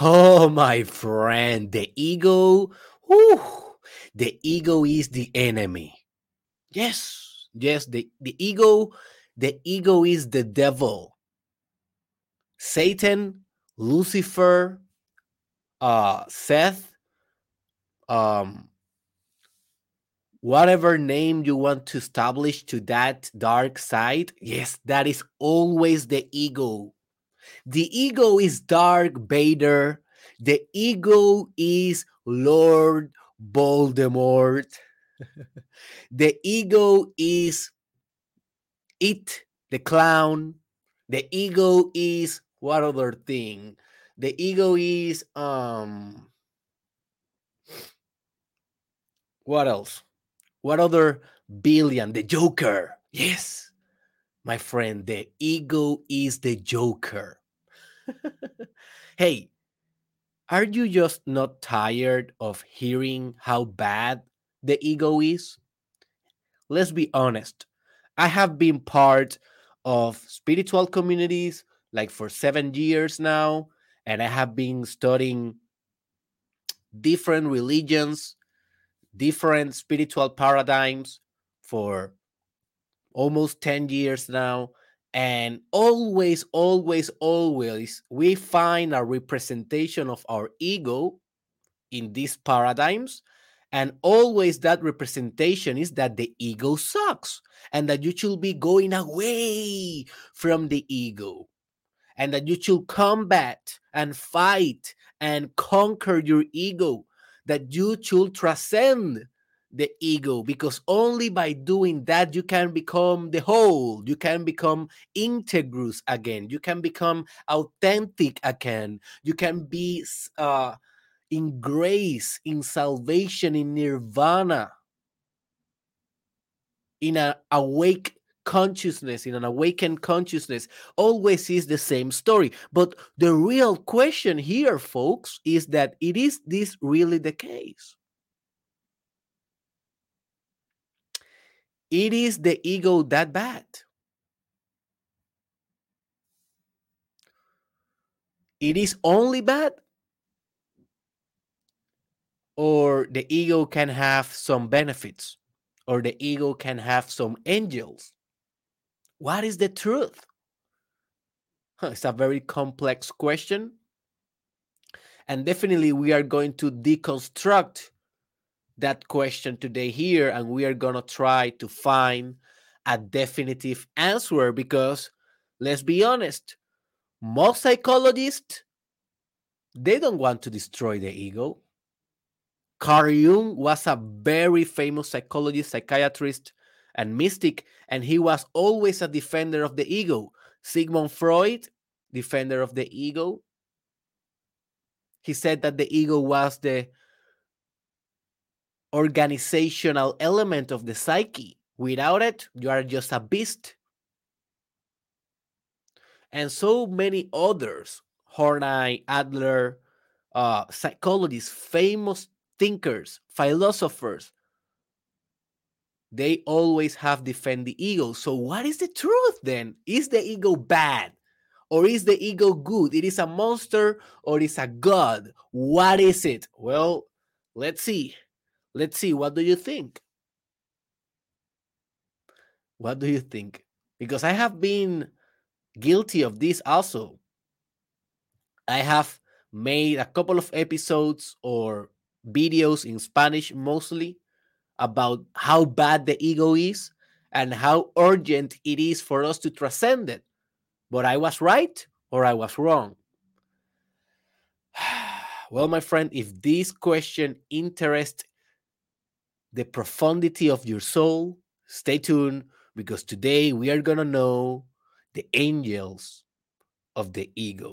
Oh, my friend, the ego, whew, the ego is the enemy. Yes, yes, the, the ego, the ego is the devil. Satan, Lucifer, uh, Seth, um, whatever name you want to establish to that dark side, yes, that is always the ego. The ego is Darth Vader. The ego is Lord Voldemort. the ego is it, the clown. The ego is what other thing? The ego is um what else? What other billion? The Joker. Yes, my friend, the ego is the Joker. hey, are you just not tired of hearing how bad the ego is? Let's be honest. I have been part of spiritual communities like for seven years now, and I have been studying different religions, different spiritual paradigms for almost 10 years now. And always, always, always, we find a representation of our ego in these paradigms. And always that representation is that the ego sucks and that you should be going away from the ego and that you should combat and fight and conquer your ego, that you should transcend the ego because only by doing that you can become the whole. You can become integrous again. You can become authentic again. You can be uh, in grace in salvation in nirvana. In an awake consciousness in an awakened consciousness. Always is the same story. But the real question here folks is that it is this really the case it is the ego that bad. It is only bad. Or the ego can have some benefits or the ego can have some angels. What is the truth? It's a very complex question. And definitely we are going to deconstruct that question today here and we are going to try to find a definitive answer because let's be honest most psychologists they don't want to destroy the ego. Carl jung was a very famous psychologist psychiatrist and mystic and he was always a defender of the ego. Sigmund freud defender of the ego. He said that the ego was the organizational element of the psyche. Without it, you are just a beast. And so many others, Horney, Adler, uh, psychologists, famous thinkers, philosophers, they always have defend the ego. So what is the truth then? Is the ego bad? Or is the ego good? It is a monster or is a god? What is it? Well, let's see. Let's see, what do you think? What do you think? Because I have been guilty of this also. I have made a couple of episodes or videos in Spanish mostly about how bad the ego is and how urgent it is for us to transcend it. But I was right or I was wrong. Well, my friend, if this question interests the profundity of your soul, stay tuned because today we are going to know the angels of the ego.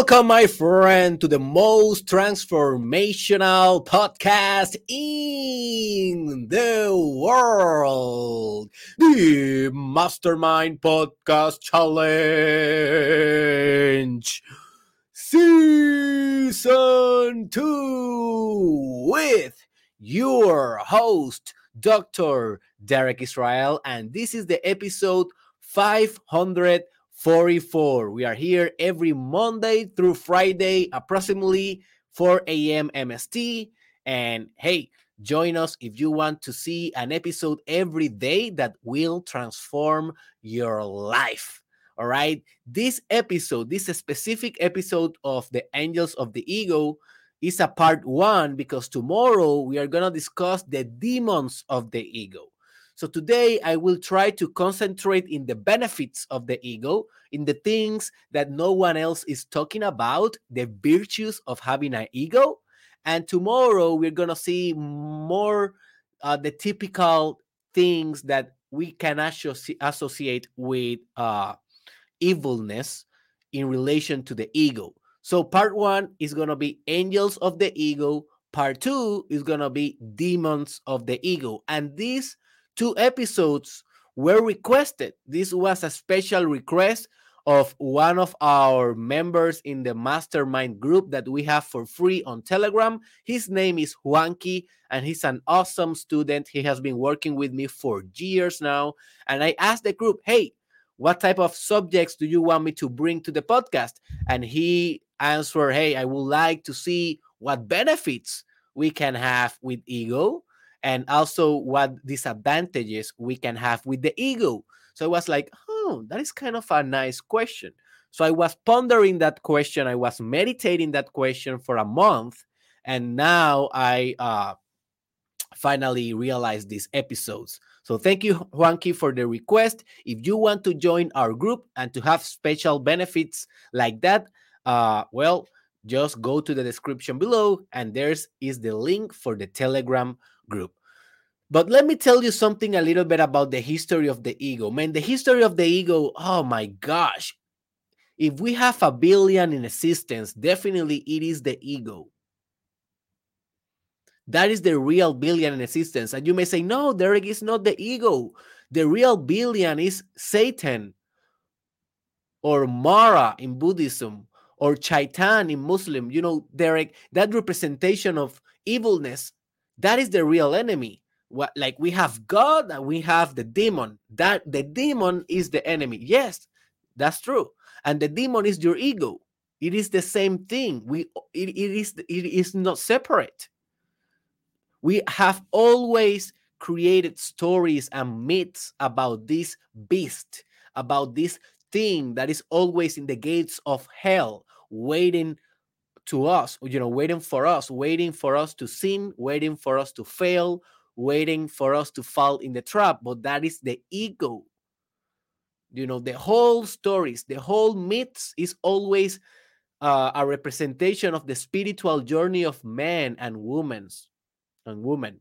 Welcome, my friend, to the most transformational podcast in the world, the Mastermind Podcast Challenge Season 2 with your host, Dr. Derek Israel, and this is the episode 500. 44. We are here every Monday through Friday, approximately 4 a.m. MST. And hey, join us if you want to see an episode every day that will transform your life. All right. This episode, this specific episode of the Angels of the Ego, is a part one because tomorrow we are going to discuss the demons of the ego. So today I will try to concentrate in the benefits of the ego, in the things that no one else is talking about, the virtues of having an ego. And tomorrow we're going to see more uh, the typical things that we can associate with uh, evilness in relation to the ego. So part one is going to be angels of the ego. Part two is going to be demons of the ego. And these two episodes were requested. This was a special request of one of our members in the mastermind group that we have for free on Telegram. His name is Juanqui, and he's an awesome student. He has been working with me for years now. And I asked the group, hey, what type of subjects do you want me to bring to the podcast? And he answered, hey, I would like to see what benefits we can have with ego and also what disadvantages we can have with the ego. So I was like, oh, that is kind of a nice question. So I was pondering that question. I was meditating that question for a month. And now I uh, finally realized these episodes. So thank you, Juanqui, for the request. If you want to join our group and to have special benefits like that, uh, well, just go to the description below and there's is the link for the Telegram group. But let me tell you something a little bit about the history of the ego. Man, the history of the ego, oh my gosh. If we have a billion in existence, definitely it is the ego. That is the real billion in existence. And you may say, no, Derek is not the ego. The real billion is Satan or Mara in Buddhism or Shaitan in Muslim. You know, Derek, that representation of evilness that is the real enemy. What like we have God and we have the demon. That the demon is the enemy. Yes, that's true. And the demon is your ego. It is the same thing. We it, it is it is not separate. We have always created stories and myths about this beast, about this thing that is always in the gates of hell, waiting to us, you know, waiting for us, waiting for us to sin, waiting for us to fail, waiting for us to fall in the trap. But that is the ego. You know, the whole stories, the whole myths is always uh, a representation of the spiritual journey of men and women and women.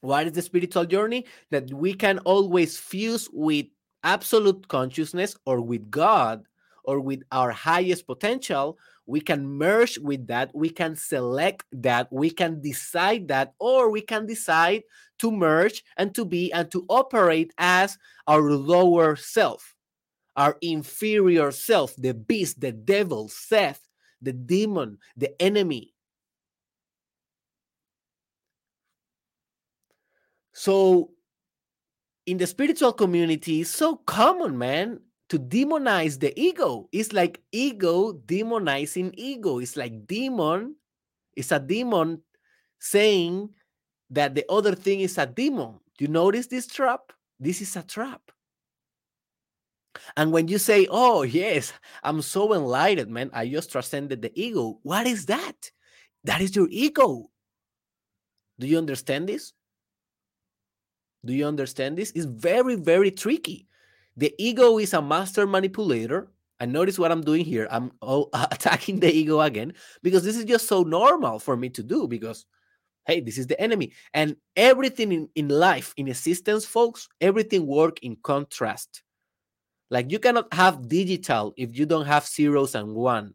What is the spiritual journey? That we can always fuse with absolute consciousness or with God or with our highest potential we can merge with that we can select that we can decide that or we can decide to merge and to be and to operate as our lower self our inferior self the beast the devil seth the demon the enemy. So in the spiritual community it's so common man to demonize the ego. It's like ego demonizing ego. It's like demon It's a demon saying that the other thing is a demon. Do you notice this trap? This is a trap. And when you say, oh, yes, I'm so enlightened, man, I just transcended the ego. What is that? That is your ego. Do you understand this? Do you understand this? It's very, very tricky the ego is a master manipulator. And notice what I'm doing here. I'm attacking the ego again because this is just so normal for me to do because, hey, this is the enemy. And everything in, in life, in existence, folks, everything work in contrast. Like you cannot have digital if you don't have zeros and one.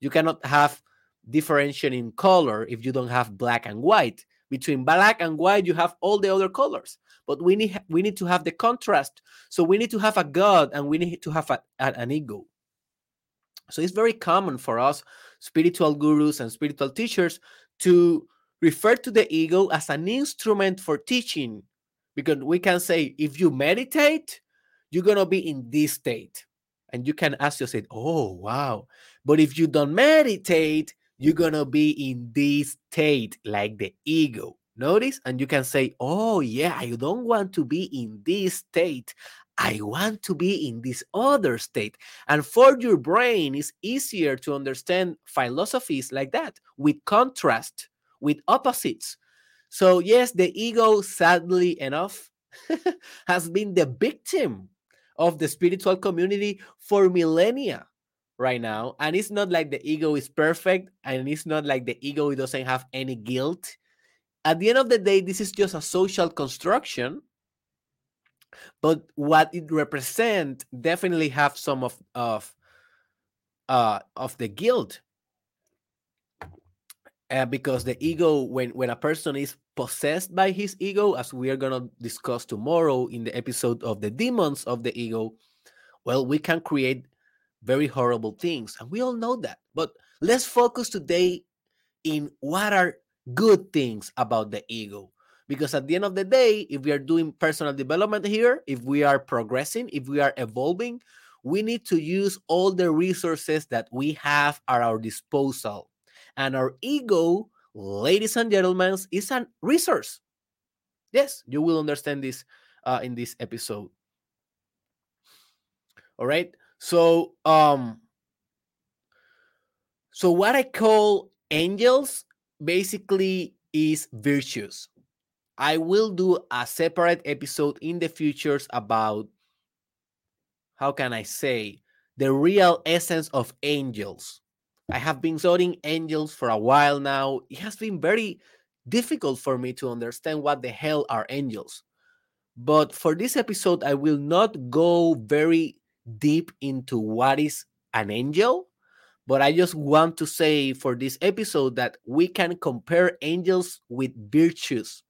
You cannot have differentiation in color if you don't have black and white. Between black and white, you have all the other colors. But we need we need to have the contrast. So we need to have a God and we need to have a, an ego. So it's very common for us spiritual gurus and spiritual teachers to refer to the ego as an instrument for teaching because we can say if you meditate you're going to be in this state and you can ask yourself oh wow but if you don't meditate you're going to be in this state like the ego notice and you can say oh yeah i don't want to be in this state I want to be in this other state. And for your brain, it's easier to understand philosophies like that with contrast, with opposites. So, yes, the ego, sadly enough, has been the victim of the spiritual community for millennia right now. And it's not like the ego is perfect, and it's not like the ego doesn't have any guilt. At the end of the day, this is just a social construction but what it represents definitely have some of of uh of the guilt. Uh, because the ego when when a person is possessed by his ego as we are going to discuss tomorrow in the episode of the demons of the ego well we can create very horrible things and we all know that. But let's focus today in what are good things about the ego because at the end of the day, if we are doing personal development here, if we are progressing, if we are evolving, we need to use all the resources that we have at our disposal. And our ego, ladies and gentlemen, is a resource. Yes, you will understand this uh, in this episode. All right. So, um, so what I call angels basically is virtues. I will do a separate episode in the futures about how can I say the real essence of angels. I have been studying angels for a while now. It has been very difficult for me to understand what the hell are angels. But for this episode, I will not go very deep into what is an angel. But I just want to say for this episode that we can compare angels with virtues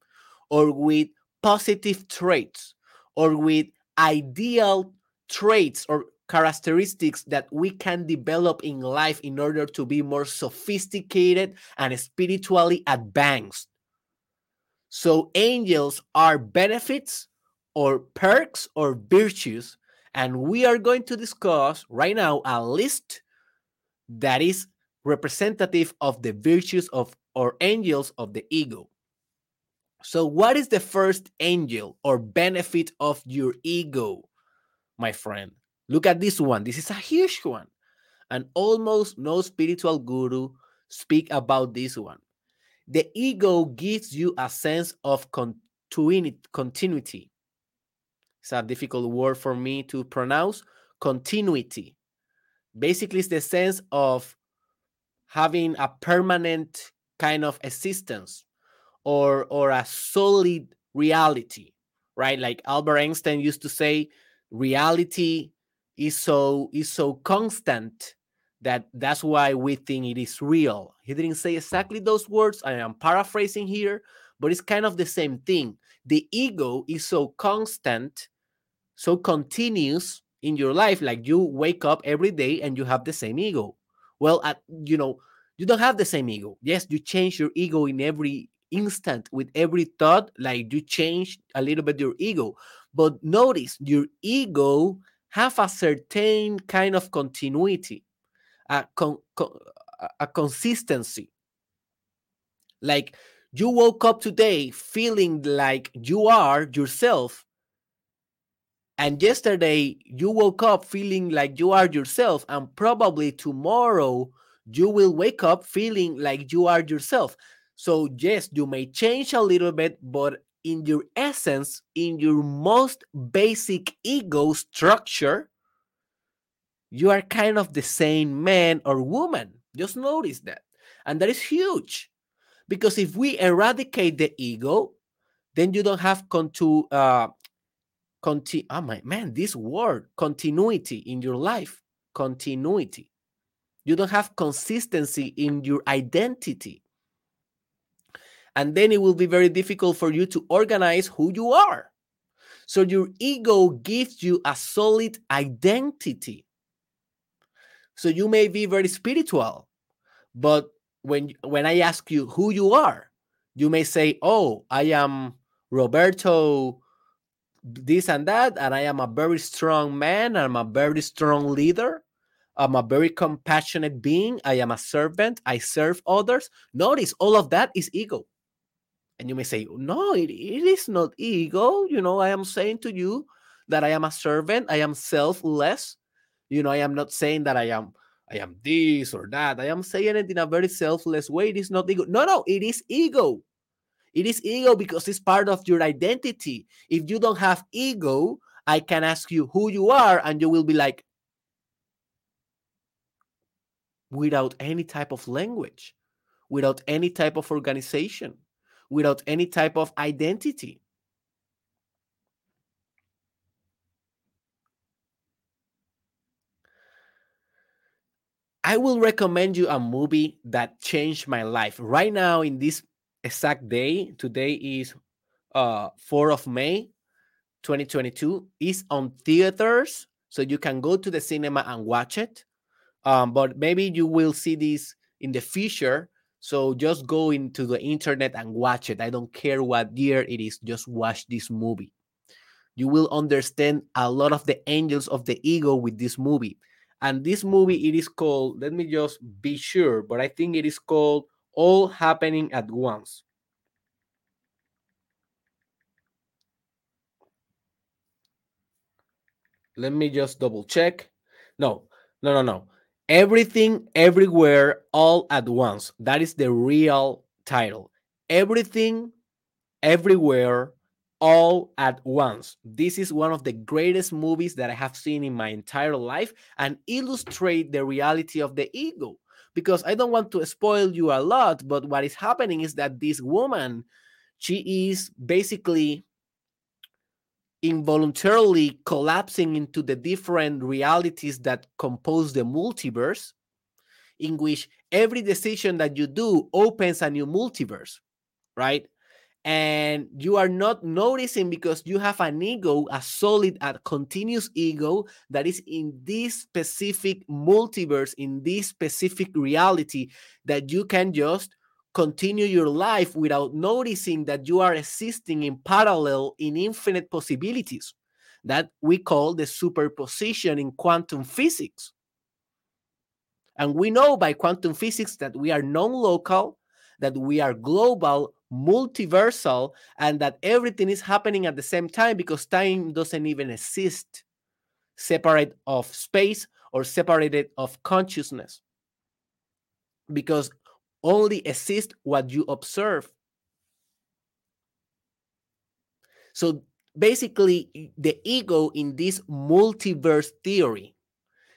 or with positive traits or with ideal traits or characteristics that we can develop in life in order to be more sophisticated and spiritually advanced. So, angels are benefits or perks or virtues. And we are going to discuss right now a list that is representative of the virtues of or angels of the ego. So, what is the first angel or benefit of your ego, my friend? Look at this one. This is a huge one. And almost no spiritual guru speak about this one. The ego gives you a sense of continuity. It's a difficult word for me to pronounce. Continuity. Basically, it's the sense of having a permanent kind of existence or or a solid reality right? Like albert einstein used to say reality is so is so constant that that's why we think it is real. He didn't say exactly those words i am paraphrasing here but it's kind of the same thing. The ego is so constant so continuous in your life like you wake up every day and you have the same ego. Well at you know you don't have the same ego. Yes you change your ego in every instant with every thought like you change a little bit your ego. But notice your ego have a certain kind of continuity a, con, con, a consistency. Like you woke up today feeling like you are yourself and yesterday you woke up feeling like you are yourself and probably tomorrow you will wake up feeling like you are yourself so, yes, you may change a little bit, but in your essence, in your most basic ego structure, you are kind of the same man or woman. Just notice that. And that is huge because if we eradicate the ego, then you don't have contu, uh, conti- oh my man, this word continuity in your life. Continuity. You don't have consistency in your identity. And then it will be very difficult for you to organize who you are. So your ego gives you a solid identity. So you may be very spiritual, but when when I ask you who you are, you may say, "Oh, I am Roberto this and that, and I am a very strong man, I'm a very strong leader, I'm a very compassionate being, I am a servant, I serve others. Notice all of that is ego. And you may say, No, it, it is not ego. You know, I am saying to you that I am a servant, I am selfless. You know, I am not saying that I am I am this or that. I am saying it in a very selfless way. It is not ego. No, no, it is ego. It is ego because it's part of your identity. If you don't have ego, I can ask you who you are, and you will be like, without any type of language, without any type of organization, without any type of identity. I will recommend you a movie that changed my life. Right now, in this exact day, today is uh 4th of May 2022, is on theaters. So you can go to the cinema and watch it. Um, but maybe you will see this in the future. So just go into the internet and watch it. I don't care what year it is, just watch this movie. You will understand a lot of the angels of the ego with this movie. And this movie, it is called, let me just be sure, but I think it is called All Happening at Once. Let me just double check. No, no, no, no. Everything, everywhere, all at once. That is the real title. Everything, everywhere, all at once. This is one of the greatest movies that I have seen in my entire life and illustrate the reality of the ego. Because I don't want to spoil you a lot, but what is happening is that this woman, she is basically involuntarily collapsing into the different realities that compose the multiverse, in which every decision that you do opens a new multiverse, right? And you are not noticing because you have an ego, a solid, a continuous ego that is in this specific multiverse, in this specific reality that you can just continue your life without noticing that you are existing in parallel in infinite possibilities that we call the superposition in quantum physics. And we know by quantum physics that we are non local, that we are global, multiversal, and that everything is happening at the same time because time doesn't even exist separate of space or separated of consciousness. Because only exist what you observe. So basically, the ego in this multiverse theory,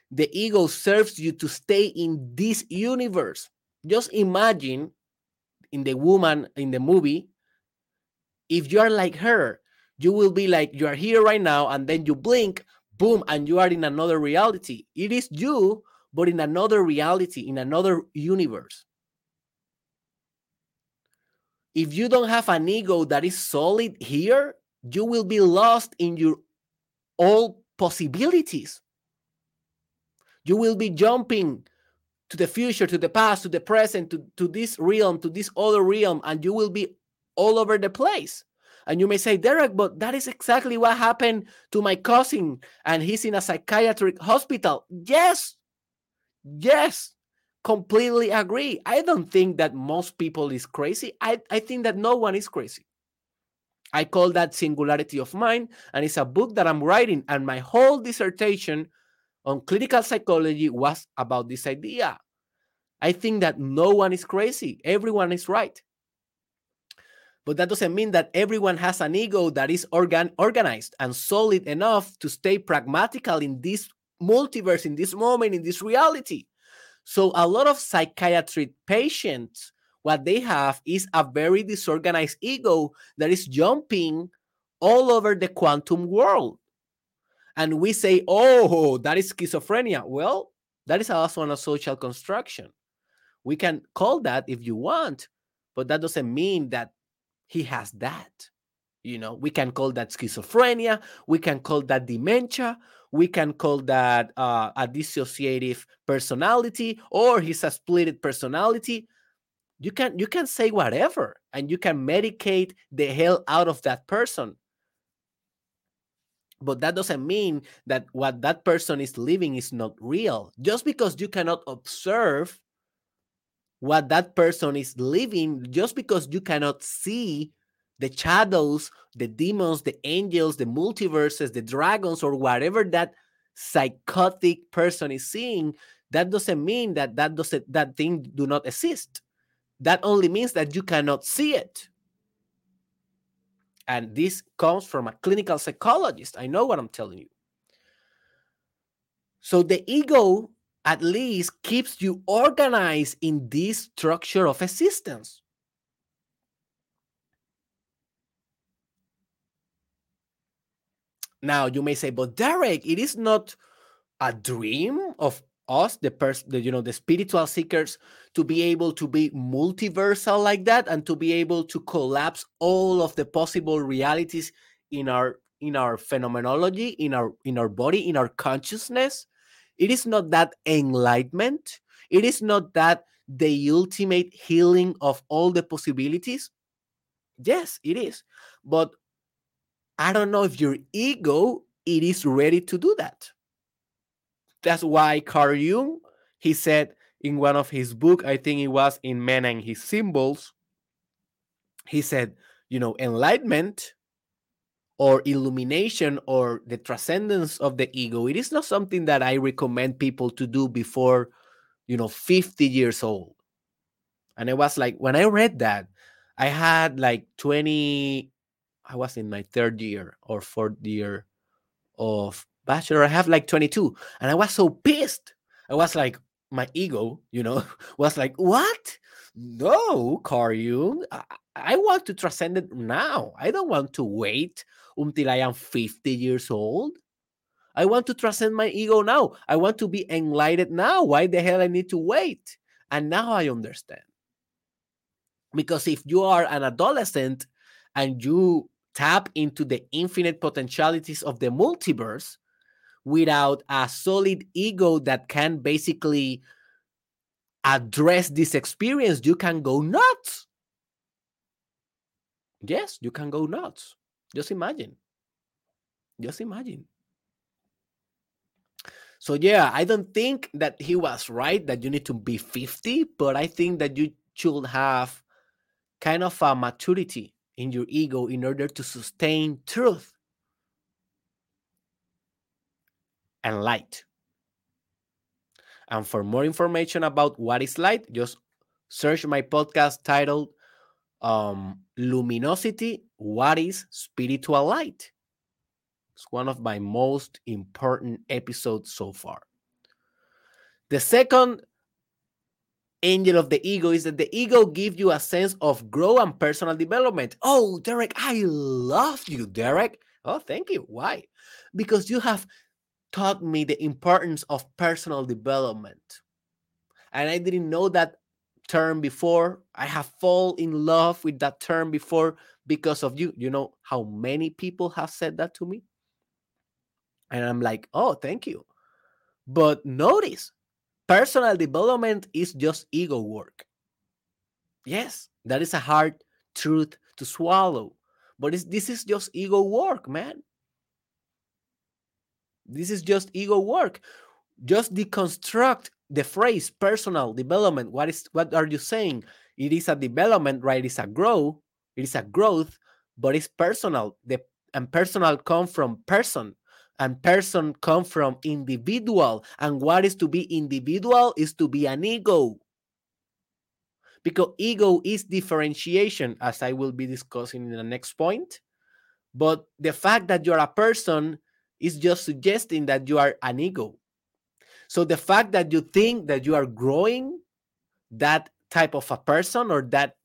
the ego serves you to stay in this universe. Just imagine in the woman in the movie, if you are like her, you will be like, you are here right now, and then you blink, boom, and you are in another reality. It is you, but in another reality, in another universe if you don't have an ego that is solid here, you will be lost in your all possibilities. You will be jumping to the future, to the past, to the present, to, to this realm, to this other realm, and you will be all over the place. And you may say, Derek, but that is exactly what happened to my cousin, and he's in a psychiatric hospital. Yes, yes, completely agree. I don't think that most people is crazy. I, I think that no one is crazy. I call that singularity of mind, and it's a book that I'm writing. And my whole dissertation on clinical psychology was about this idea. I think that no one is crazy, everyone is right. But that doesn't mean that everyone has an ego that is organ- organized and solid enough to stay pragmatical in this multiverse, in this moment, in this reality. So a lot of psychiatric patients, what they have is a very disorganized ego that is jumping all over the quantum world. And we say, oh, that is schizophrenia. Well, That is also a social construction. We can call that if you want, but that doesn't mean that he has that. You know, we can call that schizophrenia, we can call that dementia, we can call that uh, a dissociative personality, or he's a splitted personality. You can you can say whatever, and you can medicate the hell out of that person. But that doesn't mean that what that person is living is not real. Just because you cannot observe what that person is living, just because you cannot see the shadows, the demons, the angels, the multiverses, the dragons, or whatever that psychotic person is seeing, that doesn't mean that that doesn't that thing do not exist. That only means that you cannot see it. And this comes from a clinical psychologist. I know what I'm telling you. So the ego at least keeps you organized in this structure of existence. Now you may say, but Derek, it is not a dream of us, the person, the, you know, the spiritual seekers, to be able to be multiversal like that and to be able to collapse all of the possible realities in our in our phenomenology, in our in our body, in our consciousness. It is not that enlightenment. It is not that the ultimate healing of all the possibilities. Yes, it is. But I don't know if your ego it is ready to do that. That's why Carl Jung he said in one of his book, I think it was in Men and His Symbols, he said, you know, enlightenment or illumination or the transcendence of the ego, it is not something that I recommend people to do before, you know, 50 years old. And it was like when I read that, I had like 20 I was in my third year or fourth year of bachelor. I have like 22. And I was so pissed. I was like, my ego, you know, was like, what? No, Carl Jung. I, I want to transcend it now. I don't want to wait until I am 50 years old. I want to transcend my ego now. I want to be enlightened now. Why the hell I need to wait? And now I understand. Because if you are an adolescent and you tap into the infinite potentialities of the multiverse without a solid ego that can basically address this experience, you can go nuts. Yes, you can go nuts. Just imagine. Just imagine. So, yeah, I don't think that he was right that you need to be 50, but I think that you should have kind of a maturity in your ego in order to sustain truth and light. And for more information about what is light, just search my podcast titled um, Luminosity What is Spiritual Light? It's one of my most important episodes so far. The second angel of the ego is that the ego gives you a sense of growth and personal development. Oh, Derek, I love you, Derek. Oh, thank you. Why? Because you have taught me the importance of personal development. And I didn't know that term before. I have fall in love with that term before because of you. You know how many people have said that to me? And I'm like, oh, thank you. But notice personal development is just ego work. Yes, that is a hard truth to swallow, but this is just ego work, man. This is just ego work. Just deconstruct the phrase personal development. What is what are you saying? It is a development, right? It's a growth. It is a growth, but it's personal. The and personal come from person and person come from individual and what is to be individual is to be an ego because ego is differentiation as i will be discussing in the next point but the fact that you're a person is just suggesting that you are an ego so the fact that you think that you are growing that type of a person or that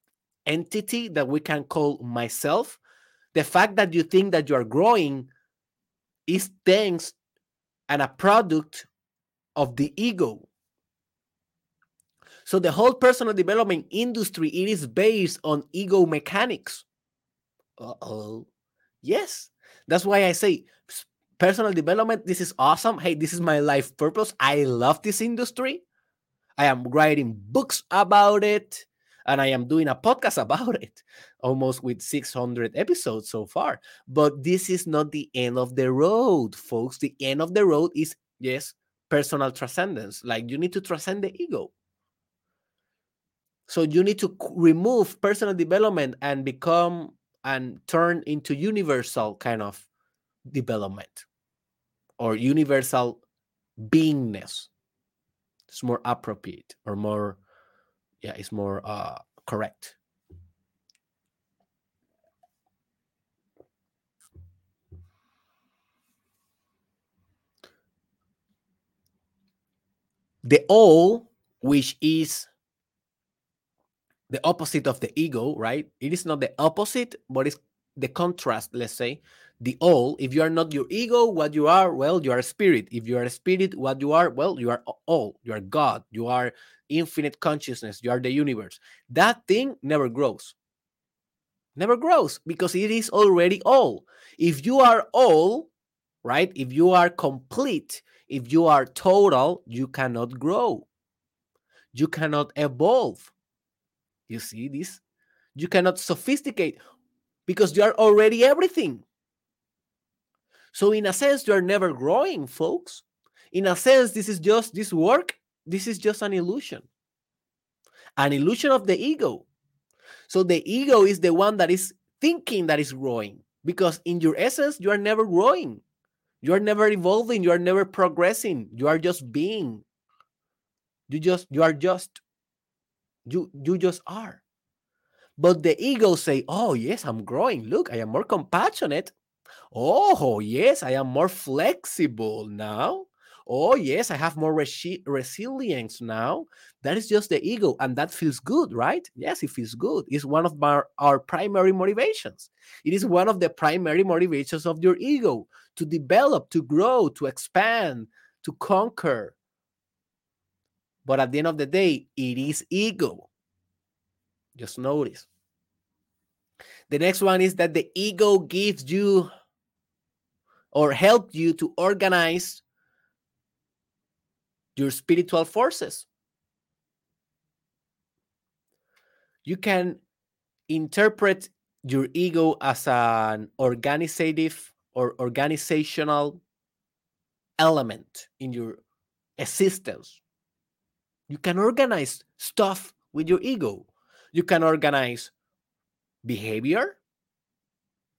entity that we can call myself the fact that you think that you are growing is thanks and a product of the ego. So the whole personal development industry it is based on ego mechanics. Uh-oh. Yes. That's why I say personal development this is awesome. Hey, this is my life purpose. I love this industry. I am writing books about it and I am doing a podcast about it, almost with 600 episodes so far. But this is not the end of the road, folks. The end of the road is, yes, personal transcendence. Like you need to transcend the ego. So you need to remove personal development and become and turn into universal kind of development or universal beingness. It's more appropriate or more yeah it's more uh correct. The all which is the opposite of the ego right? It is not the opposite but it's the contrast let's say the all. If you are not your ego, what you are, well, you are a spirit. If you are a spirit, what you are, well, you are all. You are God. You are infinite consciousness. You are the universe. That thing never grows. Never grows because it is already all. If you are all, right? If you are complete, if you are total, you cannot grow. You cannot evolve. You see this? You cannot sophisticate because you are already everything. So, in a sense, you are never growing, folks. In a sense, this is just this work, this is just an illusion, an illusion of the ego. So, the ego is the one that is thinking that is growing because, in your essence, you are never growing. You are never evolving. You are never progressing. You are just being. You just, you are just, you, you just are. But the ego say, oh, yes, I'm growing. Look, I am more compassionate. Oh, yes, I am more flexible now. Oh, yes, I have more resi- resilience now. That is just the ego, and that feels good, right? Yes, it feels good. It's one of our, our primary motivations. It is one of the primary motivations of your ego to develop, to grow, to expand, to conquer. But at the end of the day, it is ego. Just notice. The next one is that the ego gives you or help you to organize your spiritual forces. You can interpret your ego as an organizative or organizational element in your existence. You can organize stuff with your ego. You can organize behavior,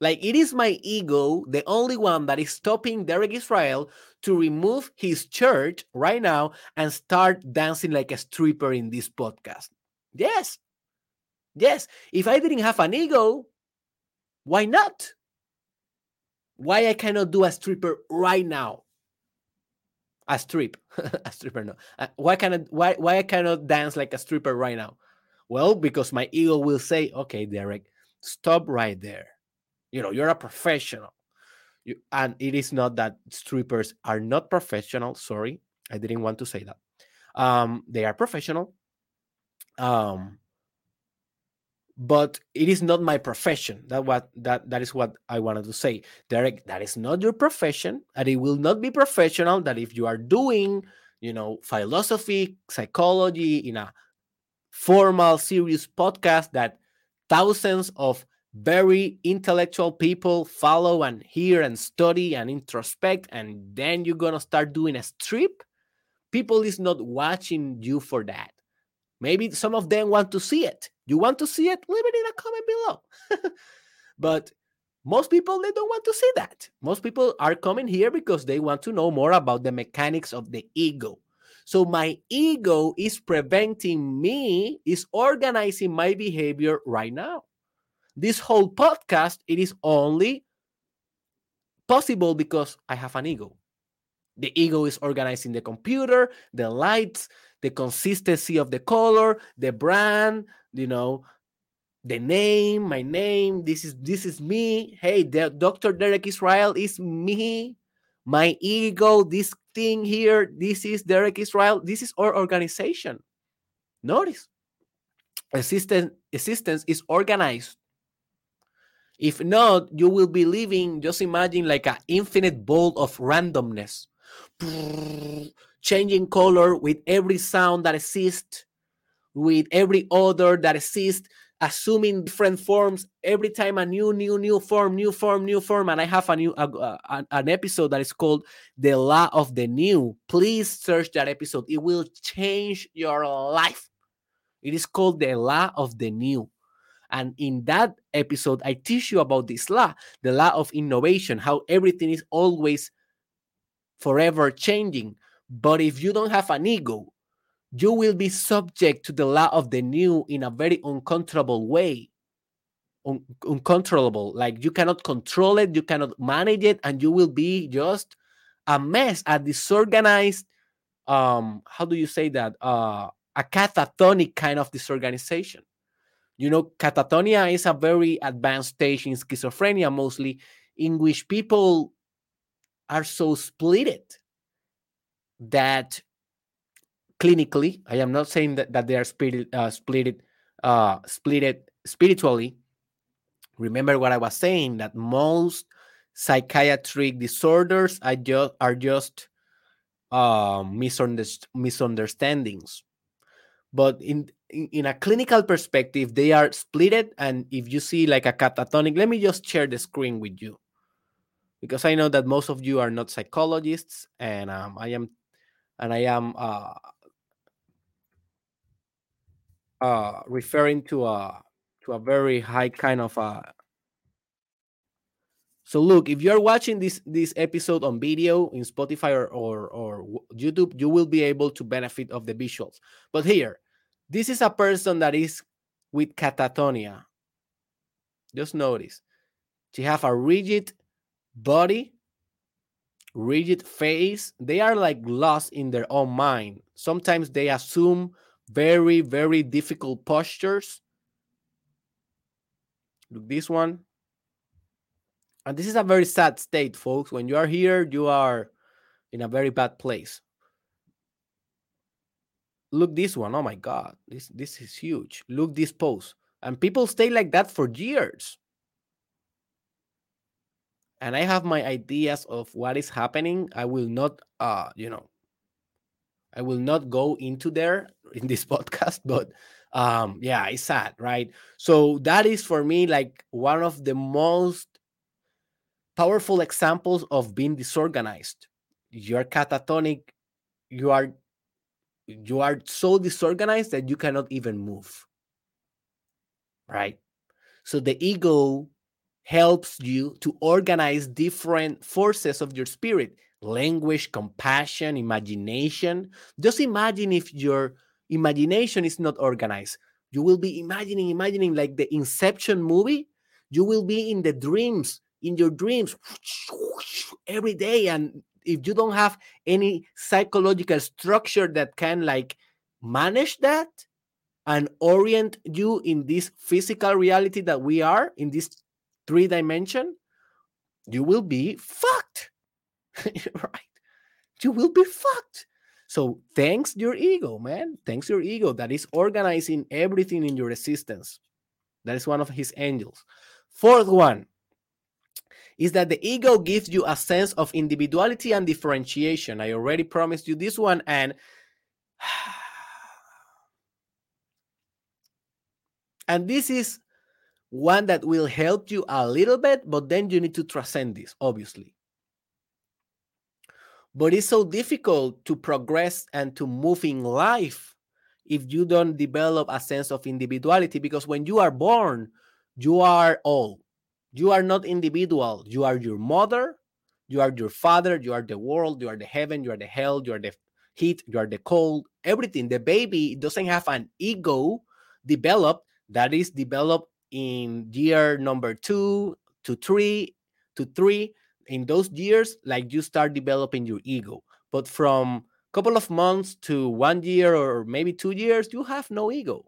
like it is my ego, the only one that is stopping Derek Israel to remove his church right now and start dancing like a stripper in this podcast. Yes. Yes. If I didn't have an ego, why not? Why I cannot do a stripper right now? A strip, a stripper. No. Uh, why cannot? Why why I cannot dance like a stripper right now? Well, because my ego will say, "Okay, Derek, stop right there. You know you're a professional. You, and it is not that strippers are not professional sorry i didn't want to say that. Um they are professional um but it is not my profession. That what that that is what i wanted to say. Derek that is not your profession and it will not be professional that if you are doing you know philosophy psychology in a formal serious podcast that thousands of very intellectual people follow and hear and study and introspect and then you're going to start doing a strip? People is not watching you for that. Maybe some of them want to see it. You want to see it? Leave it in a comment below. But most people they don't want to see that. Most people are coming here because they want to know more about the mechanics of the ego so my ego is preventing me is organizing my behavior right now. This whole podcast it is only possible because i have an ego. The ego is organizing the computer the lights the consistency of the color the brand you know the name my name this is this is me. Hey dr derek israel is me. My ego this thing here this is derek israel this is our organization Notice, existence, existence is organized. If not, you will be living, just imagine like an infinite ball of randomness, changing color with every sound that exists, with every odor that exists, assuming different forms every time a new new new form new form new form. And i have a new an episode that is called the law of the new. Please search that episode. It will change your life. It is called the law of the new. And in that episode i teach you about this law the law of innovation how everything is always forever changing. But if you don't have an ego you will be subject to the law of the new in a very uncontrollable way. Un- uncontrollable. Like you cannot control it, you cannot manage it, and you will be just a mess, a disorganized, um, how do you say that? Uh, a catatonic kind of disorganization. You know, catatonia is a very advanced stage in schizophrenia, mostly, in which people are so splitted that clinically i am not saying that, that they are spirit, uh, split uh, split spiritually. Remember what i was saying that most psychiatric disorders are just are just uh, misunderst- misunderstandings. But in, in a clinical perspective they are splitted and if you see like a catatonic let me just share the screen with you. Because i know that most of you are not psychologists and um, i am and i am uh, uh, referring to a to a very high kind of a. So look, if you're watching this this episode on video in Spotify or, or or YouTube, you will be able to benefit of the visuals. But here, this is a person that is with catatonia. Just notice, she have a rigid body, rigid face. They are like lost in their own mind. Sometimes they assume very, very difficult postures. Look, this one. And this is a very sad state, folks. When you are here, you are in a very bad place. Look this one. Oh my God. This this is huge. Look this pose. And people stay like that for years. And I have my ideas of what is happening. I will not uh, you know, I will not go into there in this podcast, but um, yeah, it's sad, right? So that is for me like one of the most powerful examples of being disorganized. You're catatonic, you are you are so disorganized that you cannot even move. Right? So the ego helps you to organize different forces of your spirit language, compassion, imagination. Just imagine if your imagination is not organized. You will be imagining, imagining like the Inception movie. You will be in the dreams, in your dreams every day. And if you don't have any psychological structure that can like manage that and orient you in this physical reality that we are in this three dimension, you will be fucked. right? You will be fucked. So thanks your ego, man. Thanks your ego that is organizing everything in your existence. That is one of his angels. Fourth one is that the ego gives you a sense of individuality and differentiation. I already promised you this one, and and this is one that will help you a little bit, but then you need to transcend this, obviously. But it's so difficult to progress and to move in life if you don't develop a sense of individuality because when you are born, you are all. You are not individual. You are your mother, you are your father, you are the world, you are the heaven, you are the hell, you are the heat, you are the cold, everything. The baby doesn't have an ego developed that is developed in year number two to three to three in those years like you start developing your ego but from a couple of months to one year or maybe two years you have no ego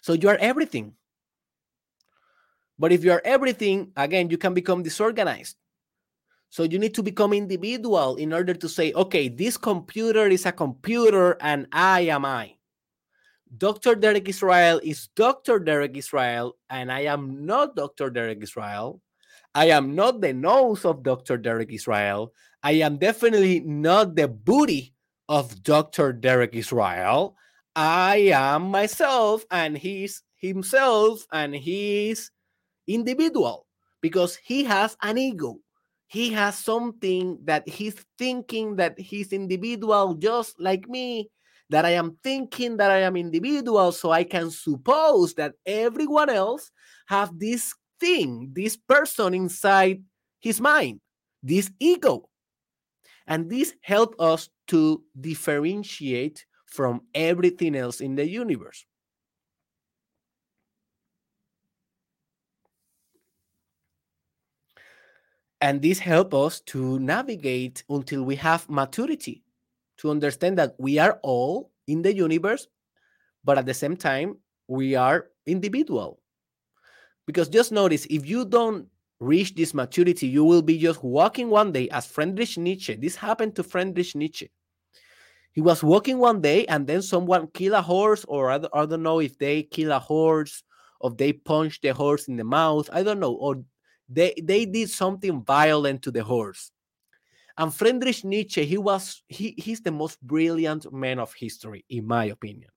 so you are everything but if you are everything again you can become disorganized so you need to become individual in order to say okay this computer is a computer and i am i Dr. Derek Israel is Dr. Derek Israel, and I am not Dr. Derek Israel. I am not the nose of Dr. Derek Israel. I am definitely not the booty of Dr. Derek Israel. I am myself, and he's himself, and he's individual because he has an ego. He has something that he's thinking that he's individual, just like me, that I am thinking that I am individual, so I can suppose that everyone else have this thing, this person inside his mind, this ego. And this help us to differentiate from everything else in the universe. And this help us to navigate until we have maturity to understand that we are all in the universe, but at the same time, we are individual. Because just notice if you don't reach this maturity, you will be just walking one day as Friedrich Nietzsche. This happened to Friedrich Nietzsche. He was walking one day and then someone killed a horse, or I don't, I don't know if they kill a horse or they punch the horse in the mouth. I don't know. Or they, they did something violent to the horse. And Friedrich Nietzsche, he was he, he's the most brilliant man of history, in my opinion.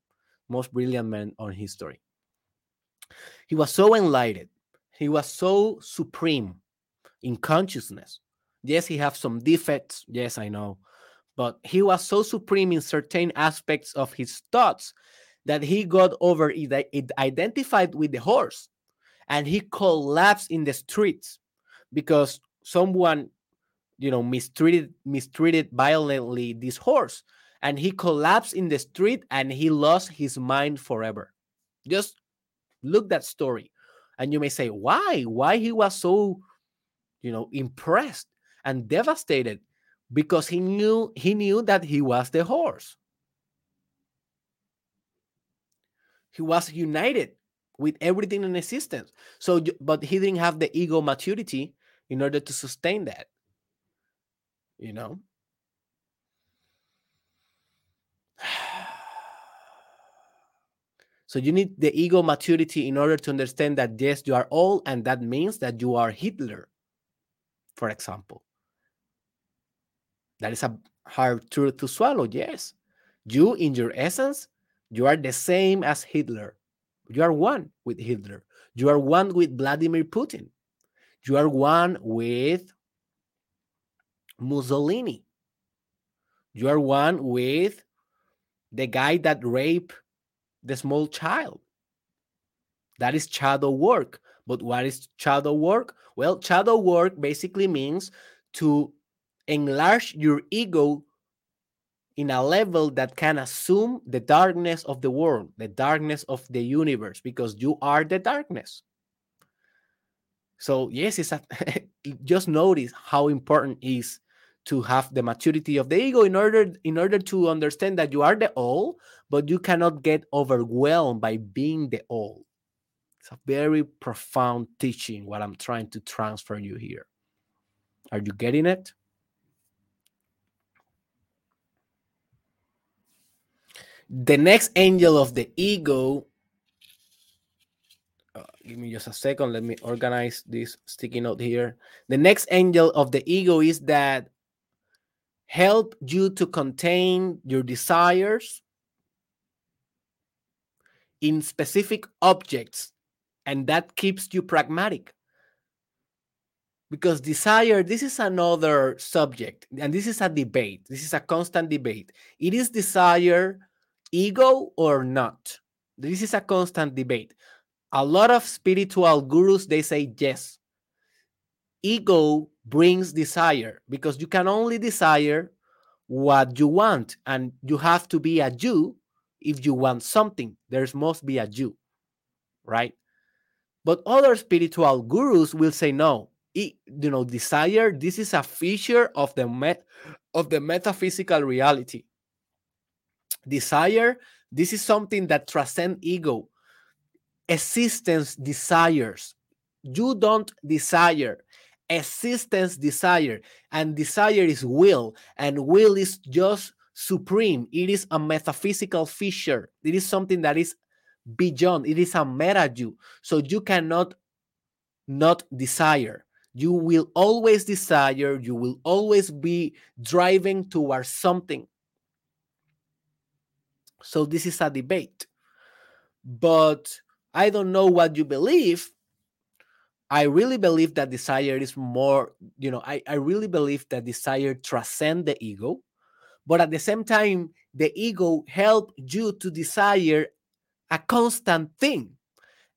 Most brilliant man on history. He was so enlightened. He was so supreme in consciousness. Yes, he have some defects. Yes, I know. But he was so supreme in certain aspects of his thoughts that he got over it, identified with the horse and he collapsed in the streets because someone you know mistreated mistreated violently this horse and he collapsed in the street and he lost his mind forever just look that story and you may say why? Why he was so you know impressed and devastated because he knew he knew that he was the horse. He was united with everything in existence. So but he didn't have the ego maturity in order to sustain that you know so you need the ego maturity in order to understand that yes you are all and that means that you are hitler for example. That is a hard truth to swallow yes. You in your essence you are the same as hitler. You are one with hitler. You are one with vladimir putin. You are one with Mussolini. You are one with the guy that raped the small child. That is shadow work. But what is shadow work? Well, shadow work basically means to enlarge your ego in a level that can assume the darkness of the world, the darkness of the universe, because you are the darkness. So yes, it's a, just notice how important is to have the maturity of the ego in order in order to understand that you are the all but you cannot get overwhelmed by being the all. It's a very profound teaching what i'm trying to transfer you here. Are you getting it? The next angel of the ego uh, give me just a second. Let me organize this sticky note here. The next angel of the ego is that help you to contain your desires in specific objects and that keeps you pragmatic. Because desire this is another subject and this is a debate. This is a constant debate. It is desire ego or not? This is a constant debate. A lot of spiritual gurus they say yes ego brings desire because you can only desire what you want and you have to be a Jew if you want something. There must be a Jew right? But other spiritual gurus will say no it, you know desire this is a feature of the met of the metaphysical reality. Desire this is something that transcends ego. Existence desires. You don't desire existence desire and desire is will and will is just supreme. It is a metaphysical feature. It is something that is beyond. It is a meta you. So you cannot not desire. You will always desire. You will always be driving towards something. So this is a debate. But I don't know what you believe. I really believe that desire is more, you know, I, I really believe that desire transcends the ego. But at the same time, the ego help you to desire a constant thing.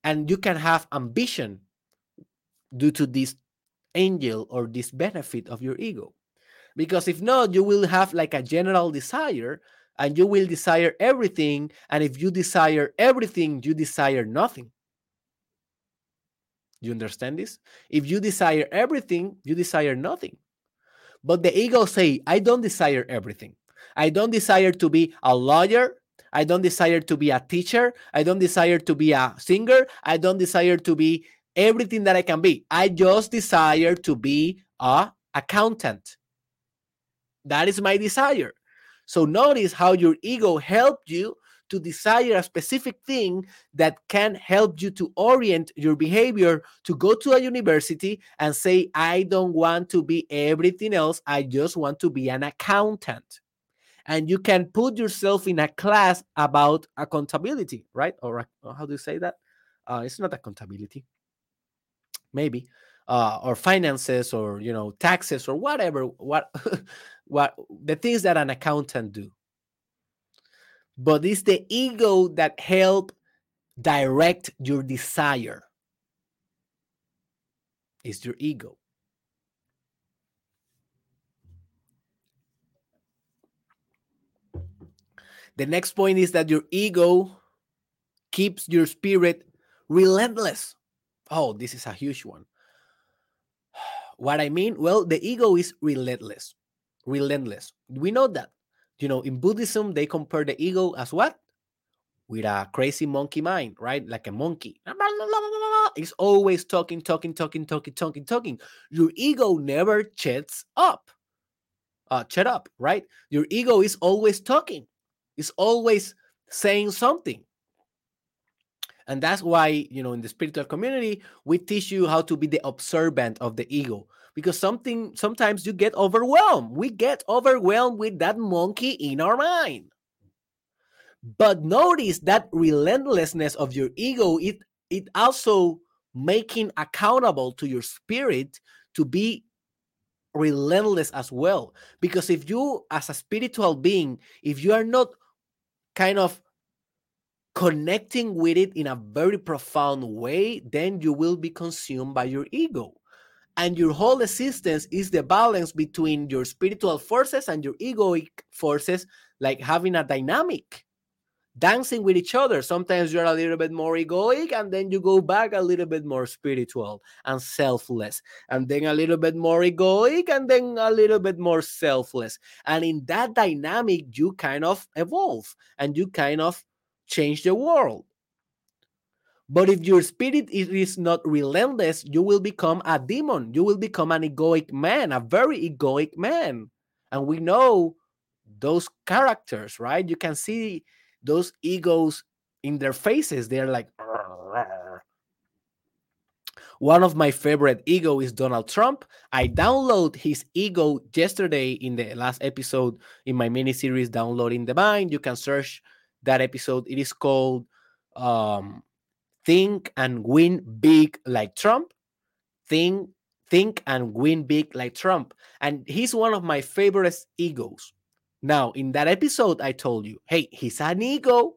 And you can have ambition due to this angel or this benefit of your ego. Because if not, you will have like a general desire and you will desire everything. And if you desire everything, you desire nothing. You understand this? If you desire everything, you desire nothing. But the ego say, I don't desire everything. I don't desire to be a lawyer. I don't desire to be a teacher. I don't desire to be a singer. I don't desire to be everything that I can be. I just desire to be a accountant. That is my desire. So notice how your ego helped you to desire a specific thing that can help you to orient your behavior to go to a university and say, I don't want to be everything else. I just want to be an accountant. And you can put yourself in a class about accountability, right? Or, or how do you say that? Uh, it's not accountability, maybe, uh, or finances, or you know, taxes, or whatever. What, what the things that an accountant do but it's the ego that help direct your desire. It's your ego. The next point is that your ego keeps your spirit relentless. Oh this is a huge one. What i mean well the ego is relentless. Relentless. We know that you know, in Buddhism, they compare the ego as what? With a crazy monkey mind, right? Like a monkey. It's always talking, talking, talking, talking, talking, talking. Your ego never shuts up. Uh, shut up, right? Your ego is always talking. It's always saying something. And that's why, you know, in the spiritual community, we teach you how to be the observant of the ego because something sometimes you get overwhelmed. We get overwhelmed with that monkey in our mind. But notice that relentlessness of your ego, it it also making accountable to your spirit to be relentless as well. Because if you, as a spiritual being, if you are not kind of connecting with it in a very profound way, then you will be consumed by your ego and your whole existence is the balance between your spiritual forces and your egoic forces like having a dynamic dancing with each other. Sometimes you're a little bit more egoic and then you go back a little bit more spiritual and selfless and then a little bit more egoic and then a little bit more selfless. And in that dynamic you kind of evolve and you kind of change the world but if your spirit is not relentless, you will become a demon. You will become an egoic man, a very egoic man. And we know those characters, right? You can see those egos in their faces. They're like, one of my favorite ego is Donald Trump. I download his ego yesterday in the last episode in my mini series, Downloading the Mind. You can search that episode. It is called um, think and win big like Trump. Think, think and win big like Trump. And he's one of my favorite egos. Now, in that episode, I told you, hey, he's an ego.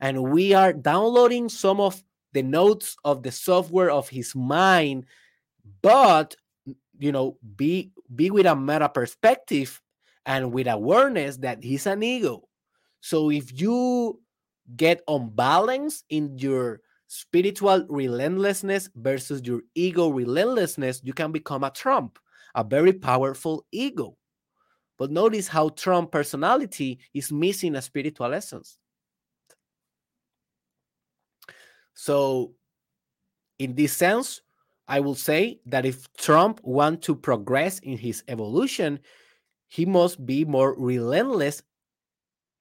And we are downloading some of the notes of the software of his mind, but you know, be be with a meta perspective and with awareness that he's an ego. So if you get unbalanced in your spiritual relentlessness versus your ego relentlessness, you can become a Trump, a very powerful ego. But notice how Trump personality is missing a spiritual essence. So, in this sense, I will say that if Trump want to progress in his evolution, he must be more relentless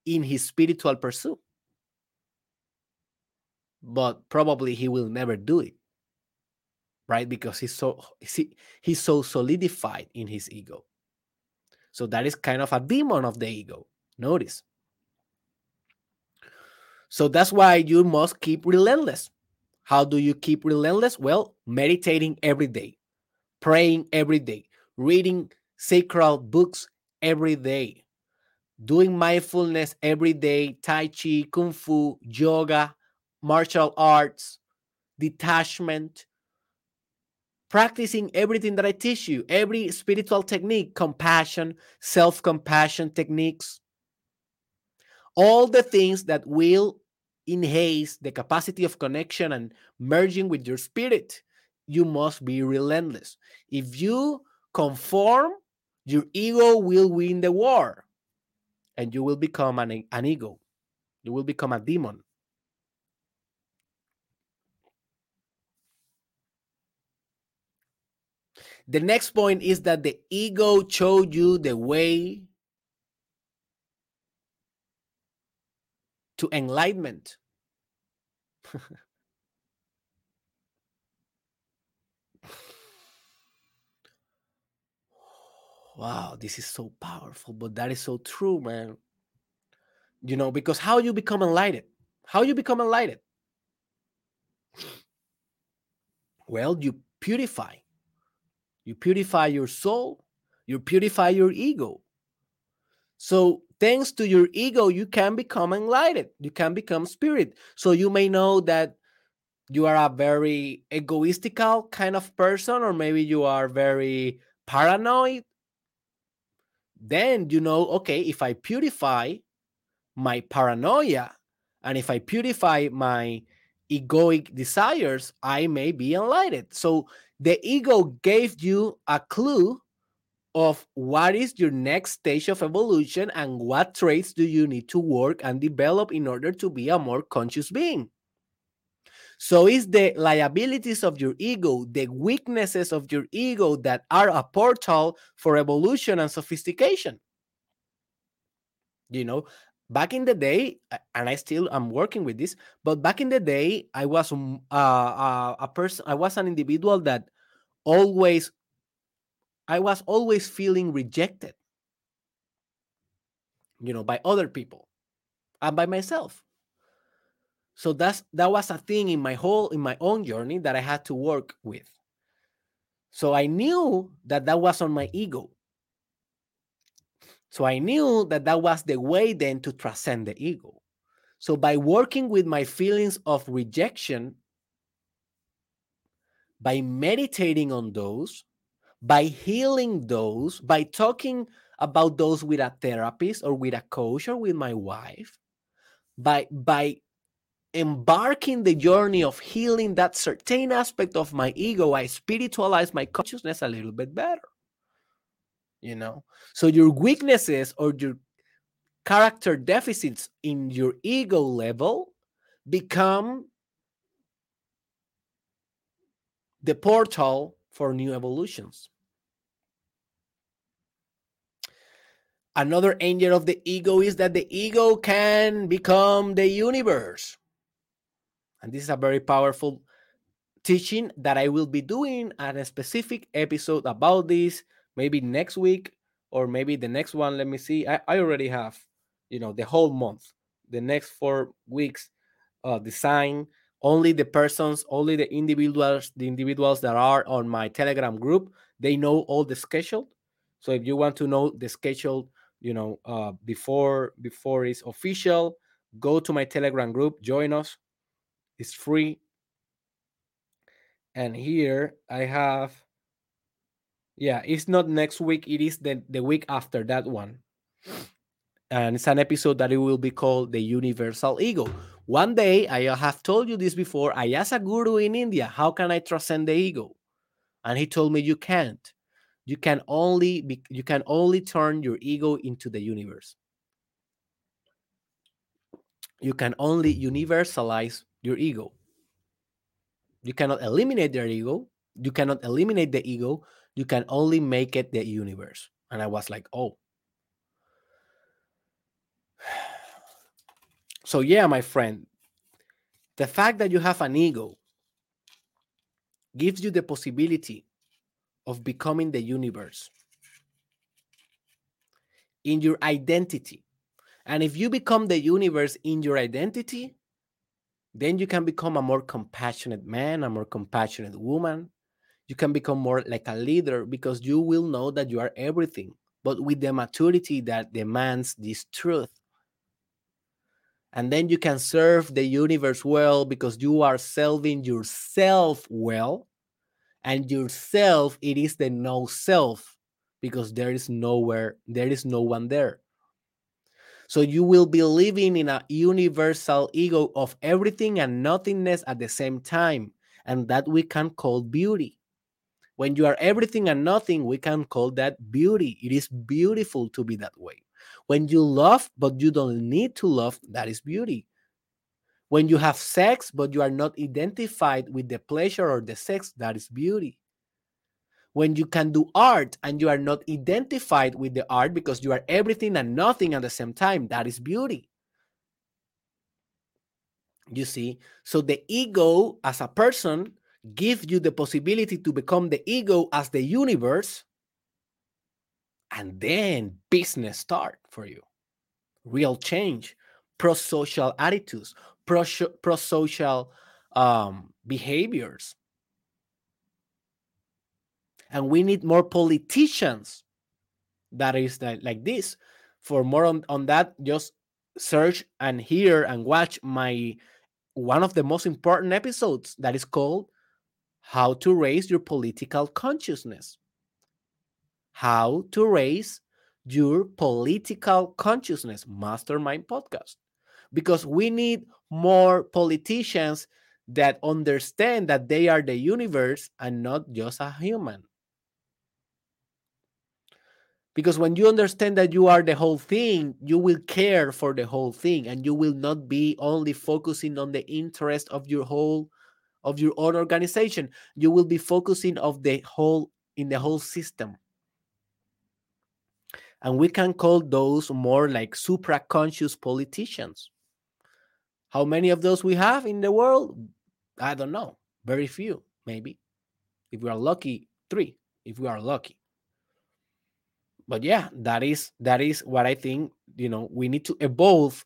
in his spiritual pursuit. But probably he will never do it. Right? Because he's so he's so solidified in his ego. So that is kind of a demon of the ego. Notice. So that's why you must keep relentless. How do you keep relentless? Well, meditating every day, praying every day, reading sacred books every day, doing mindfulness every day, Tai Chi, Kung Fu, yoga, martial arts, detachment, practicing everything that I teach you, every spiritual technique, compassion, self compassion techniques, all the things that will enhance the capacity of connection and merging with your spirit. You must be relentless. If you conform, your ego will win the war and you will become an, an ego. You will become a demon. The next point is that the ego showed you the way to enlightenment. wow, this is so powerful, but that is so true, man. You know, because how you become enlightened? How you become enlightened? Well, you purify you purify your soul, you purify your ego. So, thanks to your ego, you can become enlightened, you can become spirit. So, you may know that you are a very egoistical kind of person, or maybe you are very paranoid. Then you know, okay, if I purify my paranoia and if I purify my egoic desires, I may be enlightened. So the ego gave you a clue of what is your next stage of evolution and what traits do you need to work and develop in order to be a more conscious being. So it's the liabilities of your ego, the weaknesses of your ego that are a portal for evolution and sophistication. You know, back in the day, and I still am working with this, but back in the day, I was uh, a person, I was an individual that always, I was always feeling rejected, you know, by other people and by myself. So that's that was a thing in my whole in my own journey that I had to work with. So I knew that that was on my ego. So I knew that that was the way then to transcend the ego. So by working with my feelings of rejection, by meditating on those, by healing those, by talking about those with a therapist or with a coach or with my wife, by by embarking the journey of healing that certain aspect of my ego, I spiritualize my consciousness a little bit better you know? So your weaknesses or your character deficits in your ego level become the portal for new evolutions. Another danger of the ego is that the ego can become the universe. And this is a very powerful teaching that i will be doing a specific episode about this maybe next week or maybe the next one. Let me see. I, I already have, you know, the whole month, the next four weeks uh, design. Only the persons, only the individuals, the individuals that are on my Telegram group, they know all the schedule. So if you want to know the schedule, you know, uh, before before it's official, go to my Telegram group, join us. It's free. And here I have yeah, it's not next week. It is the, the week after that one. And it's an episode that it will be called The Universal Ego. One day, I have told you this before. I asked a guru in India, How can I transcend the ego? And he told me, You can't. You can only be, you can only turn your ego into the universe. You can only universalize your ego. You cannot eliminate their ego. You cannot eliminate the ego, you can only make it the universe. And I was like, oh. So, yeah, my friend, the fact that you have an ego gives you the possibility of becoming the universe in your identity. And if you become the universe in your identity, then you can become a more compassionate man, a more compassionate woman, you can become more like a leader because you will know that you are everything, but with the maturity that demands this truth. And then you can serve the universe well because you are serving yourself well. And yourself, it is the no self because there is nowhere, there is no one there. So you will be living in a universal ego of everything and nothingness at the same time. And that we can call beauty. When you are everything and nothing, we can call that beauty. It is beautiful to be that way. When you love, but you don't need to love, that is beauty. When you have sex, but you are not identified with the pleasure or the sex, that is beauty when you can do art and you are not identified with the art because you are everything and nothing at the same time, that is beauty. You see, so the ego as a person gives you the possibility to become the ego as the universe, and then business start for you. Real change, pro-social attitudes, pro-social um, behaviors. And we need more politicians. That is like, like this. For more on, on that just search and hear and watch my one of the most important episodes that is called how to raise your political consciousness. How to raise your political consciousness mastermind podcast. Because we need more politicians that understand that they are the universe and not just a human. Because when you understand that you are the whole thing you will care for the whole thing and you will not be only focusing on the interest of your whole of your own organization. You will be focusing of the whole in the whole system. And we can call those more like supra-conscious politicians. How many of those we have in the world? I don't know. Very few maybe. If we are lucky three if we are lucky. But yeah that is that is what i think you know we need to evolve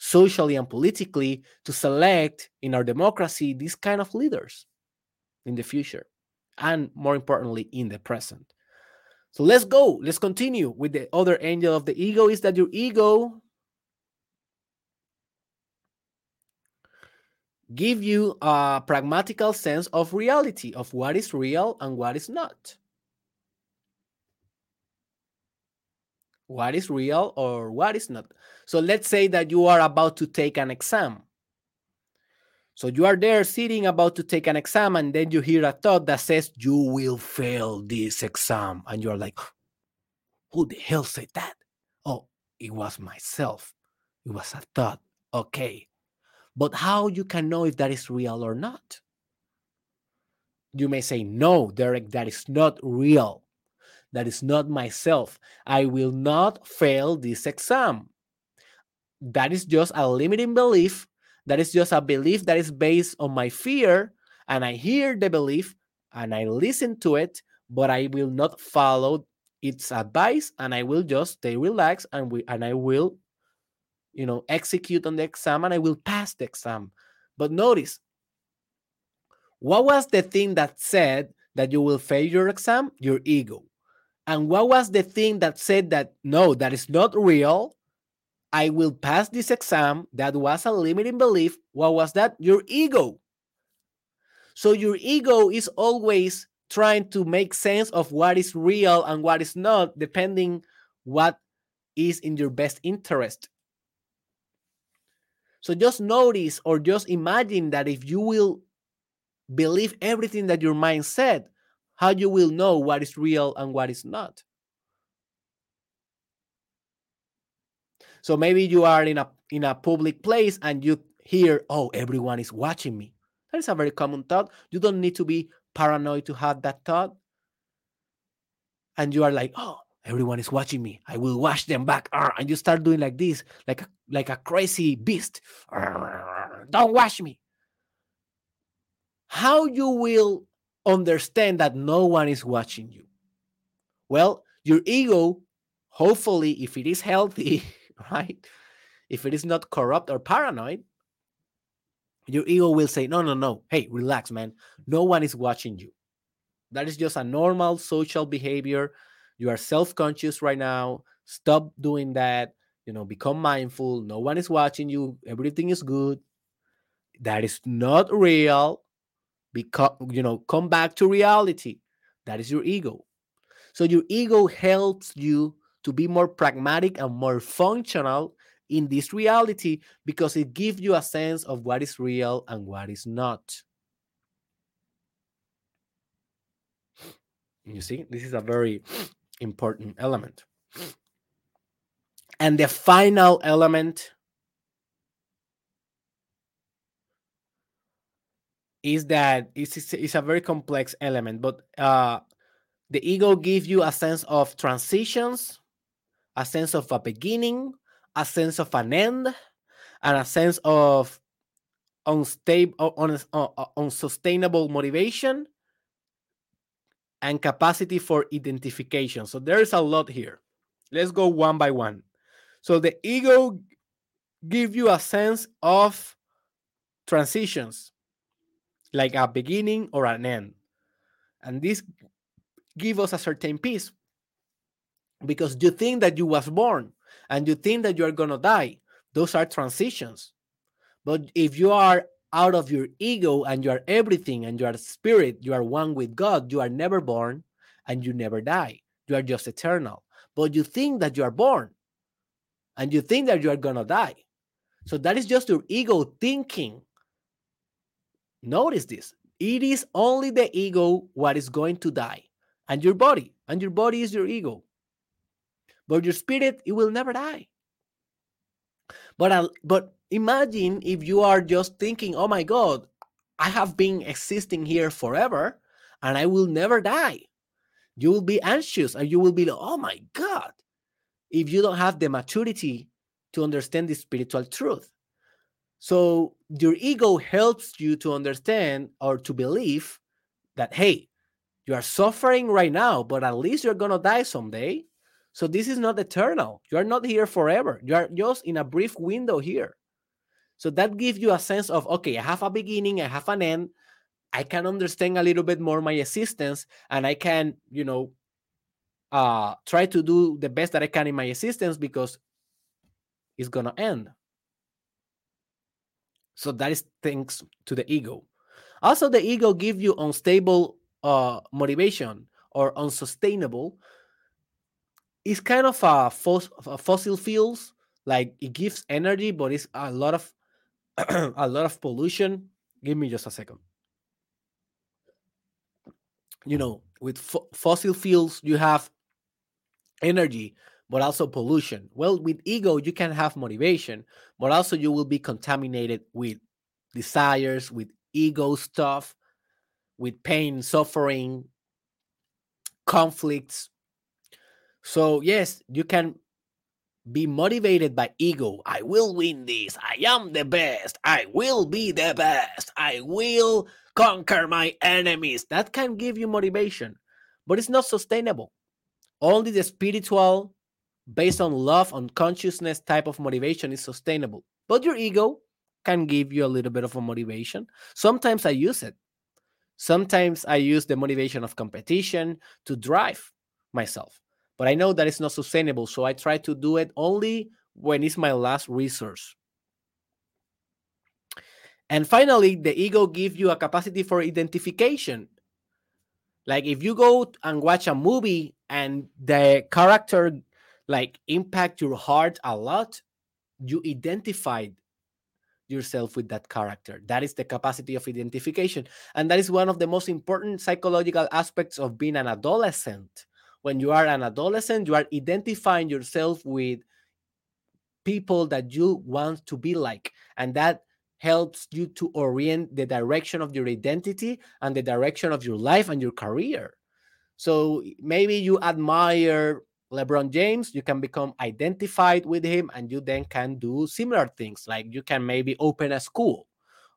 socially and politically to select in our democracy these kind of leaders in the future and more importantly in the present. So let's go. Let's continue with the other angel of the ego. Is that your ego? Give you a pragmatical sense of reality of what is real and what is not what is real or what is not. So let's say that you are about to take an exam. So you are there sitting about to take an exam, and then you hear a thought that says, You will fail this exam. And you're like, Who the hell said that? Oh, it was myself. It was a thought. Okay. But how you can know if that is real or not? You may say, No, Derek, that is not real. That is not myself. I will not fail this exam. That is just a limiting belief. That is just a belief that is based on my fear. And I hear the belief and I listen to it, but I will not follow its advice and I will just stay relaxed and we and I will you know execute on the exam and I will pass the exam. But notice what was the thing that said that you will fail your exam? Your ego. And what was the thing that said that no, that is not real? I will pass this exam. That was a limiting belief. What was that? Your ego. So your ego is always trying to make sense of what is real and what is not, depending what is in your best interest. So just notice or just imagine that if you will believe everything that your mind said, how you will know what is real and what is not. So maybe you are in a in a public place and you hear, "Oh, everyone is watching me." That is a very common thought. You don't need to be paranoid to have that thought. And you are like, "Oh, everyone is watching me. I will watch them back." And you start doing like this, like like a crazy beast. Don't watch me. How you will understand that no one is watching you? Well, your ego, hopefully, if it is healthy, right? If it is not corrupt or paranoid, your ego will say, No, no, no. Hey, relax, man. No one is watching you. That is just a normal social behavior. You are self conscious right now. Stop doing that. You know, become mindful. No one is watching you. Everything is good. That is not real. Because, you know, come back to reality. That is your ego. So your ego helps you to be more pragmatic and more functional in this reality because it gives you a sense of what is real and what is not. You see, this is a very important element. And the final element is that it's, it's a very complex element, but uh, the ego gives you a sense of transitions, a sense of a beginning, a sense of an end, and a sense of unstable, un, unsustainable motivation and capacity for identification. So there's a lot here. Let's go one by one. So the ego gives you a sense of transitions, like a beginning or an end. And this give us a certain peace because you think that you was born and you think that you are going to die. Those are transitions. But if you are out of your ego and you are everything and you are spirit, you are one with God, you are never born and you never die. You are just eternal. But you think that you are born and you think that you are going to die. So that is just your ego thinking. Notice this. It is only the ego what is going to die and your body. And your body is your ego. But your spirit, it will never die. But, but imagine if you are just thinking, oh my God, I have been existing here forever and I will never die. You will be anxious and you will be like, oh my God, if you don't have the maturity to understand the spiritual truth. So your ego helps you to understand or to believe that, hey, you are suffering right now, but at least you're going to die someday. So this is not eternal. You are not here forever. You are just in a brief window here. So that gives you a sense of okay, I have a beginning, I have an end. I can understand a little bit more my existence, and I can, you know, uh, try to do the best that I can in my existence because it's gonna end. So that is thanks to the ego. Also, the ego gives you unstable uh, motivation or unsustainable. It's kind of a, fos- a fossil fuels, like it gives energy, but it's a lot of a lot of pollution. Give me just a second. You know, with fo- fossil fuels, you have energy, but also pollution. Well, with ego, you can have motivation, but also you will be contaminated with desires, with ego stuff, with pain, suffering, conflicts. So, yes, you can be motivated by ego. I will win this. I am the best. I will be the best. I will conquer my enemies. That can give you motivation, but it's not sustainable. Only the spiritual, based on love, on consciousness type of motivation is sustainable. But your ego can give you a little bit of a motivation. Sometimes I use it. Sometimes I use the motivation of competition to drive myself but I know that it's not sustainable. So I try to do it only when it's my last resource. And finally, the ego gives you a capacity for identification. Like if you go and watch a movie and the character like impact your heart a lot, you identified yourself with that character. That is the capacity of identification. And that is one of the most important psychological aspects of being an adolescent when you are an adolescent, you are identifying yourself with people that you want to be like. And that helps you to orient the direction of your identity and the direction of your life and your career. So maybe you admire LeBron James, you can become identified with him and you then can do similar things. Like you can maybe open a school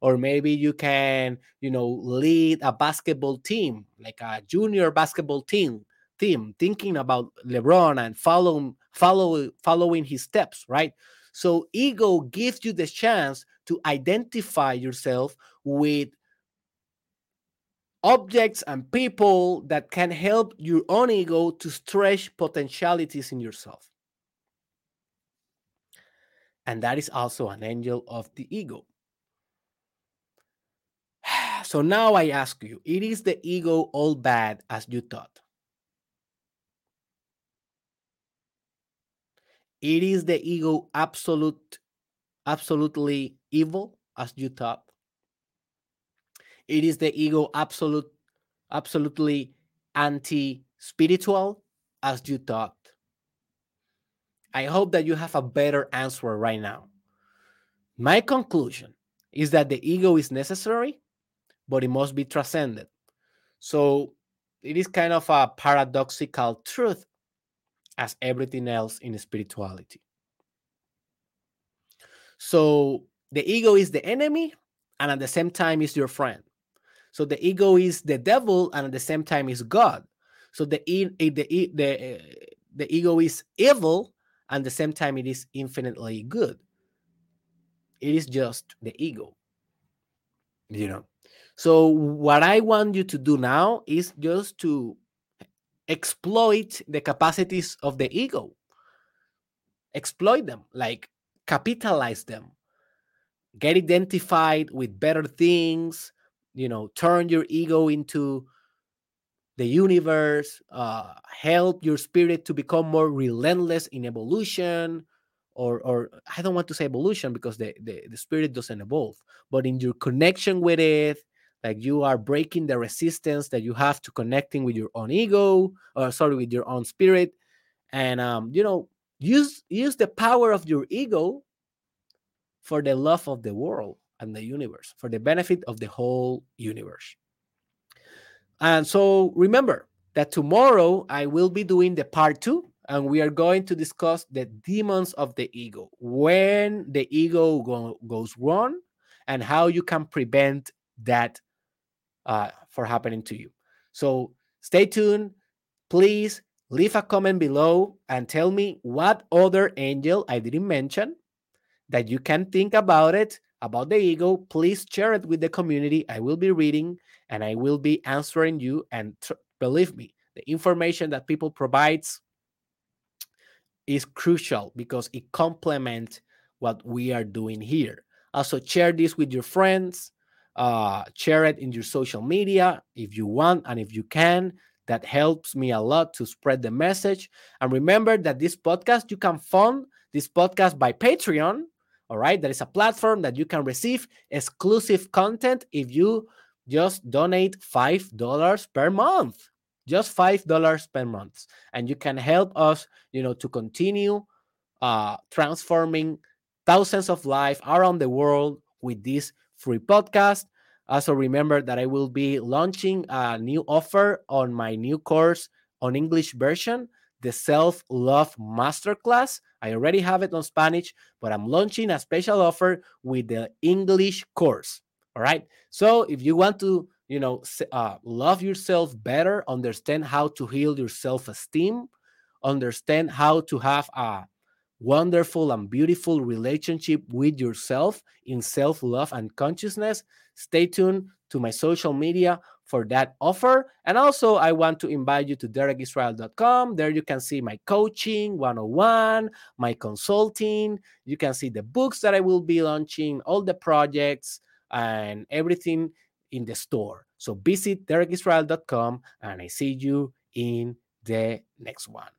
or maybe you can, you know, lead a basketball team, like a junior basketball team team thinking about LeBron and follow, follow, following his steps, right? So ego gives you the chance to identify yourself with objects and people that can help your own ego to stretch potentialities in yourself. And that is also an angel of the ego. So now I ask you, it is the ego all bad as you thought? It is the ego absolute absolutely evil as you thought? It is the ego absolute absolutely anti-spiritual as you thought? I hope that you have a better answer right now. My conclusion is that the ego is necessary, but it must be transcended. So it is kind of a paradoxical truth as everything else in spirituality. So the ego is the enemy and at the same time is your friend. So the ego is the devil and at the same time is God. So the eh, the the the, the ego is evil and at the same time it is infinitely good. It is just the ego. You know. So what I want you to do now is just to exploit the capacities of the ego. Exploit them, like capitalize them. Get identified with better things, you know, turn your ego into the universe, uh, help your spirit to become more relentless in evolution, or or I don't want to say evolution because the, the, the spirit doesn't evolve, but in your connection with it, like you are breaking the resistance that you have to connecting with your own ego or sorry with your own spirit. And um you know use use the power of your ego for the love of the world and the universe for the benefit of the whole universe and so remember that tomorrow i will be doing the part two and we are going to discuss the demons of the ego when the ego go, goes wrong and how you can prevent that uh, for happening to you. So stay tuned. Please leave a comment below and tell me what other angel I didn't mention that you can think about it, about the ego. Please share it with the community. I will be reading and I will be answering you. And believe me, the information that people provides is crucial because it complements what we are doing here. Also, share this with your friends uh, share it in your social media if you want and if you can. That helps me a lot to spread the message. And remember that this podcast, you can fund this podcast by Patreon. All right. That is a platform that you can receive exclusive content if you just donate $5 per month. Just $5 per month. And you can help us, you know, to continue uh, transforming thousands of lives around the world with this free podcast. Also, remember that I will be launching a new offer on my new course on English version, the Self Love Masterclass. I already have it on Spanish, but I'm launching a special offer with the English course. All right. So if you want to, you know, uh, love yourself better, understand how to heal your self esteem, understand how to have a wonderful and beautiful relationship with yourself in self love and consciousness. Stay tuned to my social media for that offer. And also, I want to invite you to derekisrael.com. There you can see my coaching 101, my consulting. You can see the books that I will be launching, all the projects, and everything in the store. So visit derekisrael.com and I see you in the next one.